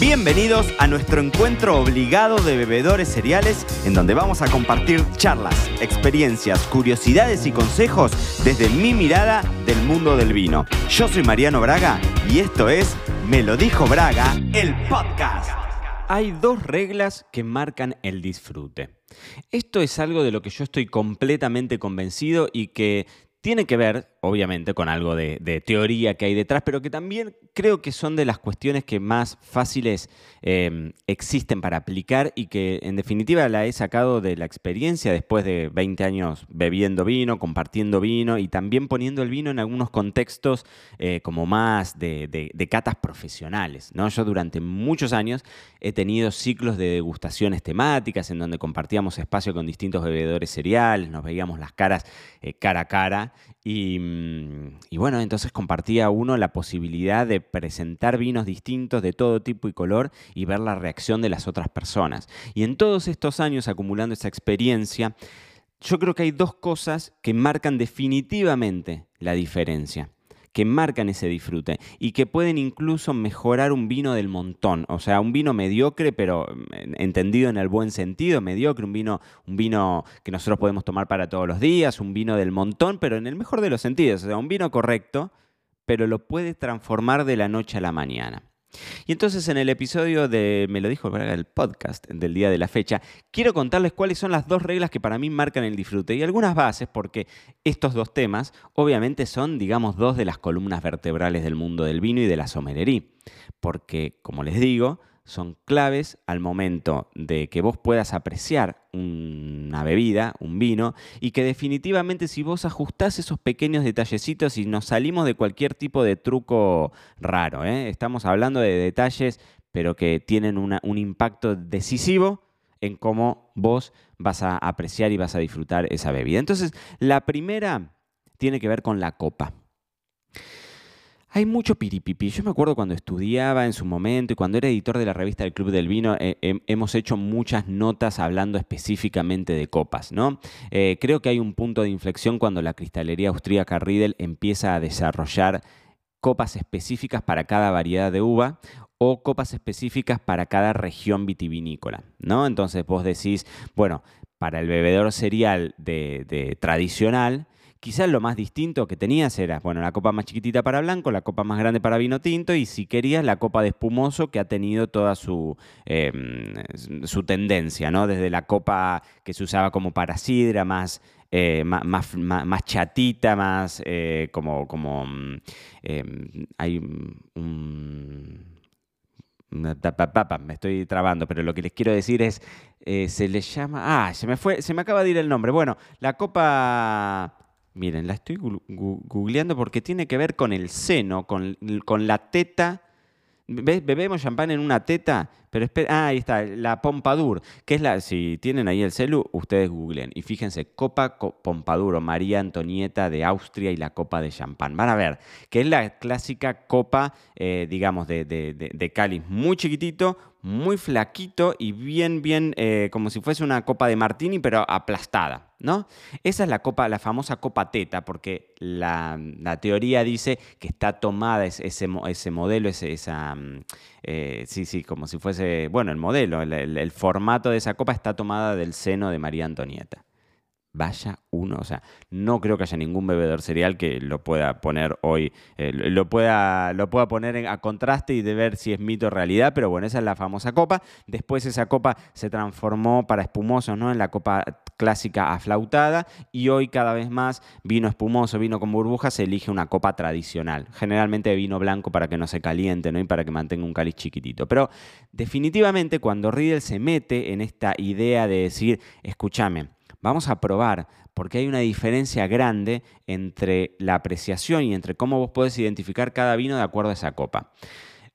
Bienvenidos a nuestro encuentro obligado de bebedores cereales, en donde vamos a compartir charlas, experiencias, curiosidades y consejos desde mi mirada del mundo del vino. Yo soy Mariano Braga y esto es Me lo dijo Braga, el podcast. Hay dos reglas que marcan el disfrute. Esto es algo de lo que yo estoy completamente convencido y que tiene que ver, obviamente, con algo de, teoría que hay detrás, pero que también creo que son de las cuestiones que más fáciles em, existen para aplicar y que en definitiva la he sacado de la experiencia después de 20 años bebiendo vino, compartiendo vino y también poniendo el vino en algunos contextos eh, como más de, de, catas profesionales. ¿no? Yo durante muchos años he tenido ciclos de degustaciones temáticas en donde compartíamos espacio con distintos bebedores cereales, nos veíamos las caras eh, cara a cara Mm, y, bueno, entonces compartía uno la posibilidad de presentar vinos distintos de todo tipo y color y ver la reacción de las otras personas. Y en todos estos años acumulando esa experiencia, yo creo que hay dos cosas que marcan definitivamente la diferencia que marcan ese disfrute y que pueden incluso mejorar un vino del montón, o sea, un vino mediocre, pero mm, entendido en el buen sentido, mediocre, un vino, un vino que nosotros podemos tomar para todos los días, un vino del montón, pero en el mejor de los sentidos, o sea, un vino correcto, pero lo puede transformar de la noche a la mañana. Y entonces en el episodio de Me lo dijo el podcast del día de la fecha, quiero contarles cuáles son las dos reglas que para mí marcan el disfrute y algunas bases porque estos dos temas obviamente son, digamos, dos de las columnas vertebrales del mundo del vino y de la sommelería. Porque, como les digo, son claves al momento de que vos puedas apreciar una bebida, un vino, y que definitivamente si vos ajustás esos pequeños detallecitos y nos salimos de cualquier tipo de truco raro, ¿eh? estamos hablando de detalles pero que tienen un impacto decisivo en cómo vos vas a apreciar y vas a disfrutar esa bebida. Entonces, la primera tiene que ver con la copa. Hay mucho piripipi. Yo me acuerdo cuando estudiaba en su momento y cuando era editor de la revista del Club del Vino, eh, hemos hecho muchas notas hablando específicamente de copas, ¿no? Eh, creo que hay un punto de inflexión cuando la cristalería austríaca Riedel empieza a desarrollar copas específicas para cada variedad de uva o copas específicas para cada región vitivinícola, ¿no? Entonces vos decís, bueno, para el bebedor cereal de tradicional, Quizás lo más distinto que tenías era, bueno, la copa más chiquitita para blanco, la copa más grande para vino tinto y si querías la copa de espumoso que ha tenido toda su, em, su tendencia, ¿no? Desde la copa que se usaba como para sidra, más, eh, más, más, chatita, más eh, como, como em, hay un... Me estoy trabando, pero lo que les quiero decir es, eh, se le llama, ah, se me fue, se me acaba de ir el nombre. Bueno, la copa Miren, la estoy googleando porque tiene que ver con el seno, con, con la teta. Bebemos champán en una teta pero espera, ah, ahí está, la Pompadour, que es la, si tienen ahí el celu, ustedes googlen y fíjense, Copa Pompadour o María Antonieta de Austria y la copa de champán. Van a ver, que es la clásica copa, eh, digamos, de, de, cáliz muy chiquitito, muy flaquito y bien, bien, eh, como si fuese una copa de martini, pero aplastada. ¿No? Esa es la copa, la famosa copa teta, porque la, teoría dice que está tomada ese, ese modelo, esa, mm, eh, sí, sí, como si fuese, bueno, el modelo, el, formato de esa copa está tomada del seno de María Antonieta. Vaya uno, o sea, no creo que haya ningún bebedor cereal que lo pueda poner hoy, eh, lo, pueda, lo pueda poner a contraste y de ver si es mito o realidad, pero bueno, esa es la famosa copa. Después esa copa se transformó para espumosos, ¿no? En la copa clásica aflautada y hoy cada vez más vino espumoso, vino con burbujas, se elige una copa tradicional, generalmente vino blanco para que no se caliente ¿no? y para que mantenga un cáliz chiquitito. Pero definitivamente cuando Riedel se mete en esta idea de decir, escúchame, vamos a probar, porque hay una diferencia grande entre la apreciación y entre cómo vos podés identificar cada vino de acuerdo a esa copa.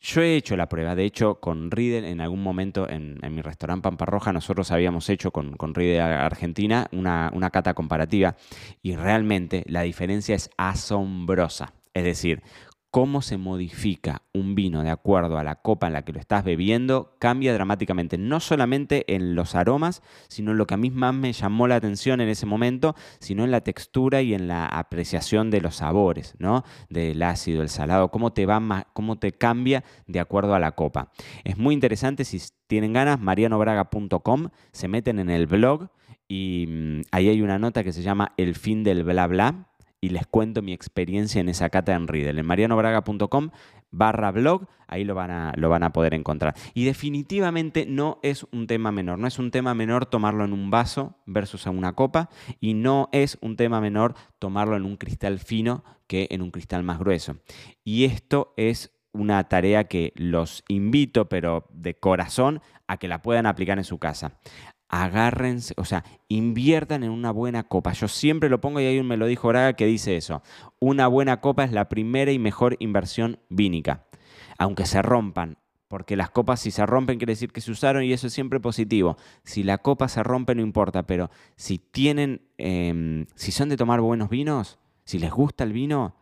Yo he hecho la prueba, de hecho, con Riedel en algún momento en, mi restaurante Pampa Roja, nosotros habíamos hecho con, con Riedel Argentina una, una cata comparativa y realmente la diferencia es asombrosa. Es decir, cómo se modifica un vino de acuerdo a la copa en la que lo estás bebiendo cambia dramáticamente, no solamente en los aromas, sino en lo que a mí más me llamó la atención en ese momento, sino en la textura y en la apreciación de los sabores, ¿no? Del ácido, el salado, cómo te va cómo te cambia de acuerdo a la copa. Es muy interesante si tienen ganas, marianobraga.com, se meten en el blog y mm, ahí hay una nota que se llama El fin del bla bla y les cuento mi experiencia en esa cata en Riedel. En marianobraga.com barra blog, ahí lo van, a, lo van a poder encontrar. Y definitivamente no es un tema menor, no es un tema menor tomarlo en un vaso versus en una copa y no es un tema menor tomarlo en un cristal fino que en un cristal más grueso. Y esto es una tarea que los invito, pero de corazón, a que la puedan aplicar en su casa agárrense, o sea, inviertan en una buena copa. Yo siempre lo pongo y ahí me lo dijo Braga que dice eso. Una buena copa es la primera y mejor inversión vínica. Aunque se rompan, porque las copas si se rompen quiere decir que se usaron y eso es siempre positivo. Si la copa se rompe no importa, pero si tienen, em, si son de tomar buenos vinos, si les gusta el vino,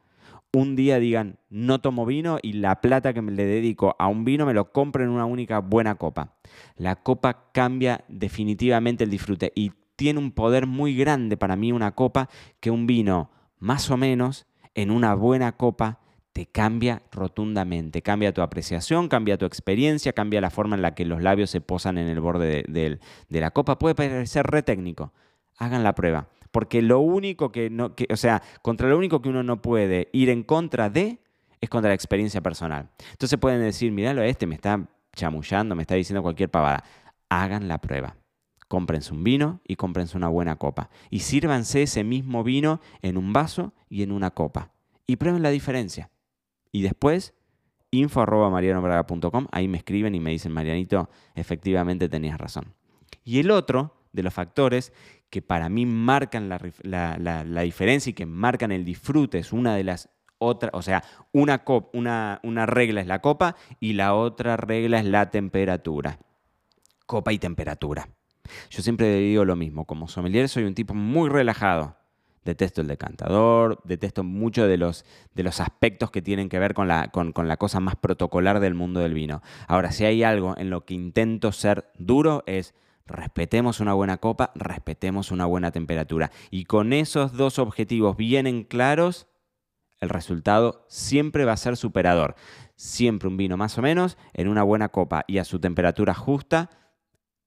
un día digan, no tomo vino y la plata que me le dedico a un vino me lo compro en una única buena copa. La copa cambia definitivamente el disfrute y tiene un poder muy grande para mí una copa que un vino más o menos en una buena copa te cambia rotundamente. Cambia tu apreciación, cambia tu experiencia, cambia la forma en la que los labios se posan en el borde de, de la copa. Puede parecer re técnico. Hagan la prueba. Porque lo único que no, o sea, contra lo único que uno no puede ir en contra de es contra la experiencia personal. Entonces pueden decir, míralo, este me está chamullando, me está diciendo cualquier pavada. Hagan la prueba. Cómprense un vino y cómprense una buena copa. Y sírvanse ese mismo vino en un vaso y en una copa. Y prueben la diferencia. Y después, info ahí me escriben y me dicen, Marianito, efectivamente tenías razón. Y el otro de los factores que para mí marcan la, diferencia y que marcan el disfrute, es una de las otras, o sea, una, una, una regla es la copa y la otra regla es la temperatura. Copa y temperatura. Yo siempre digo lo mismo, como sommelier soy un tipo muy relajado. Detesto el decantador, detesto mucho de los, de los aspectos que tienen que ver con la, con, con la cosa más protocolar del mundo del vino. Ahora, si hay algo en lo que intento ser duro es respetemos una buena copa, respetemos una buena temperatura. Y con esos dos objetivos bien claros, el resultado siempre va a ser superador. Siempre un vino más o menos en una buena copa y a su temperatura justa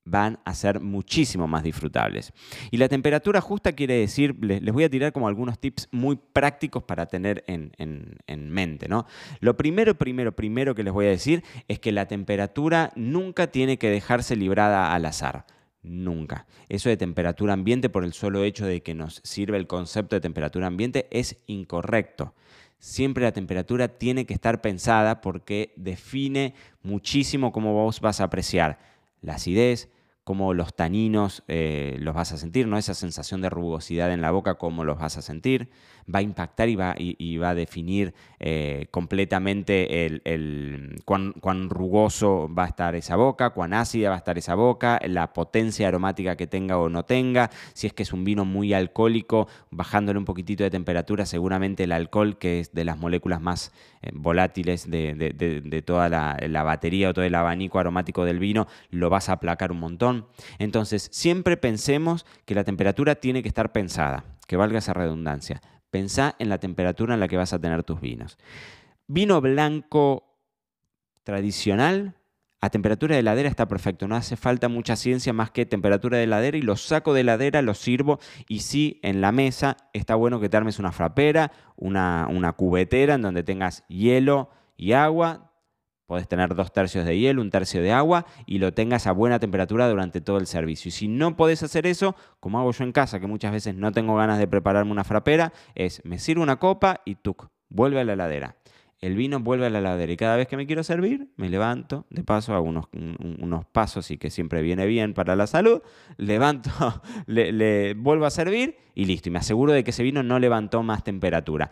van a ser muchísimo más disfrutables. Y la temperatura justa quiere decir, les, voy a tirar como algunos tips muy prácticos para tener en, en, mente. ¿no? Lo primero, primero, primero que les voy a decir es que la temperatura nunca tiene que dejarse librada al azar. Nunca. Eso de temperatura ambiente por el solo hecho de que nos sirve el concepto de temperatura ambiente es incorrecto. Siempre la temperatura tiene que estar pensada porque define muchísimo cómo vos vas a apreciar la acidez, cómo los taninos eh, los vas a sentir, ¿no? Esa sensación de rugosidad en la boca, cómo los vas a sentir, va a impactar y va, y, va a definir eh, completamente el, cuán, rugoso va a estar esa boca, cuán ácida va a estar esa boca, la potencia aromática que tenga o no tenga, si es que es un vino muy alcohólico, bajándole un poquitito de temperatura, seguramente el alcohol, que es de las moléculas más eh, volátiles de, toda la, la batería o todo el abanico aromático del vino, lo vas a aplacar un montón. Entonces, siempre pensemos que la temperatura tiene que estar pensada, que valga esa redundancia. Pensá en la temperatura en la que vas a tener tus vinos. Vino blanco tradicional, a temperatura de heladera está perfecto, no hace falta mucha ciencia más que temperatura de heladera y lo saco de heladera, lo sirvo y sí, en la mesa está bueno que te armes una frapera, una, una cubetera en donde tengas hielo y agua, Podés tener dos tercios de hielo, un tercio de agua y lo tengas a buena temperatura durante todo el servicio. Y si no podés hacer eso, como hago yo en casa, que muchas veces no tengo ganas de prepararme una frapera, es me sirvo una copa y tuc, vuelve a la heladera. El vino vuelve a la heladera y cada vez que me quiero servir, me levanto, de paso hago unos, unos pasos y que siempre viene bien para la salud, levanto, le, vuelvo a servir y listo. Y me aseguro de que ese vino no levantó más temperatura.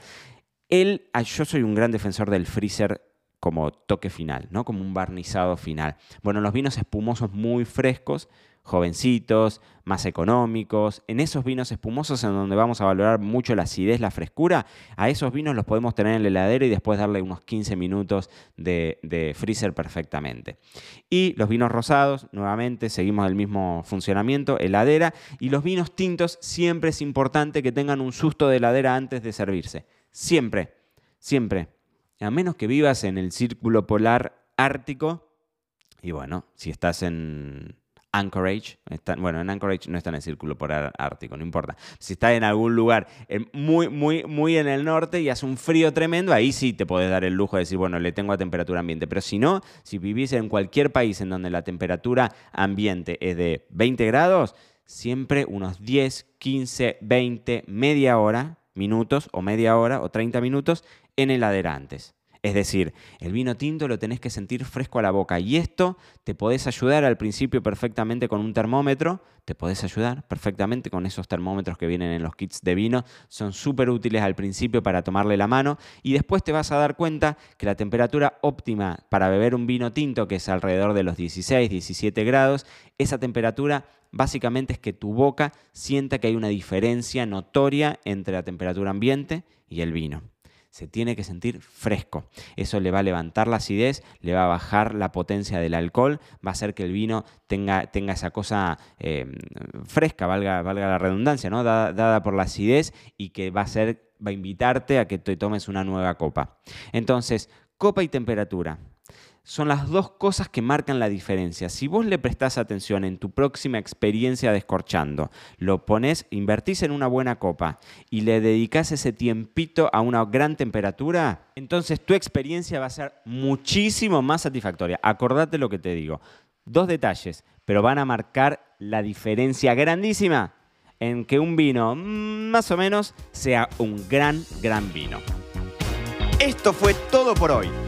El, ah, yo soy un gran defensor del freezer como toque final, ¿no? Como un barnizado final. Bueno, los vinos espumosos muy frescos, jovencitos, más económicos, en esos vinos espumosos en donde vamos a valorar mucho la acidez, la frescura, a esos vinos los podemos tener en la heladera y después darle unos 15 minutos de, de freezer perfectamente. Y los vinos rosados, nuevamente, seguimos el mismo funcionamiento, heladera, y los vinos tintos siempre es importante que tengan un susto de heladera antes de servirse. Siempre, siempre. A menos que vivas en el círculo polar ártico, y bueno, si estás en Anchorage, bueno, en Anchorage no está en el círculo polar ártico, no importa. Si estás en algún lugar muy, muy, muy en el norte y hace un frío tremendo, ahí sí te puedes dar el lujo de decir, bueno, le tengo a temperatura ambiente. Pero si no, si vivís en cualquier país en donde la temperatura ambiente es de 20 grados, siempre unos 10, 15, 20, media hora, minutos o media hora o 30 minutos en heladera antes. Es decir, el vino tinto lo tenés que sentir fresco a la boca y esto te podés ayudar al principio perfectamente con un termómetro, te podés ayudar perfectamente con esos termómetros que vienen en los kits de vino, son súper útiles al principio para tomarle la mano y después te vas a dar cuenta que la temperatura óptima para beber un vino tinto, que es alrededor de los 16, 17 grados, esa temperatura básicamente es que tu boca sienta que hay una diferencia notoria entre la temperatura ambiente y el vino se tiene que sentir fresco. Eso le va a levantar la acidez, le va a bajar la potencia del alcohol, va a hacer que el vino tenga, tenga esa cosa eh, fresca, valga, valga la redundancia, ¿no? Dada, dada, por la acidez y que va a, ser, va a invitarte a que te tomes una nueva copa. Entonces, copa y temperatura son las dos cosas que marcan la diferencia. Si vos le prestás atención en tu próxima experiencia descorchando, lo pones, invertís en una buena copa y le dedicás ese tiempito a una gran temperatura, entonces tu experiencia va a ser muchísimo más satisfactoria. Acordate lo que te digo. Dos detalles, pero van a marcar la diferencia grandísima en que un vino mm, más o menos sea un gran, gran vino. Esto fue todo por hoy.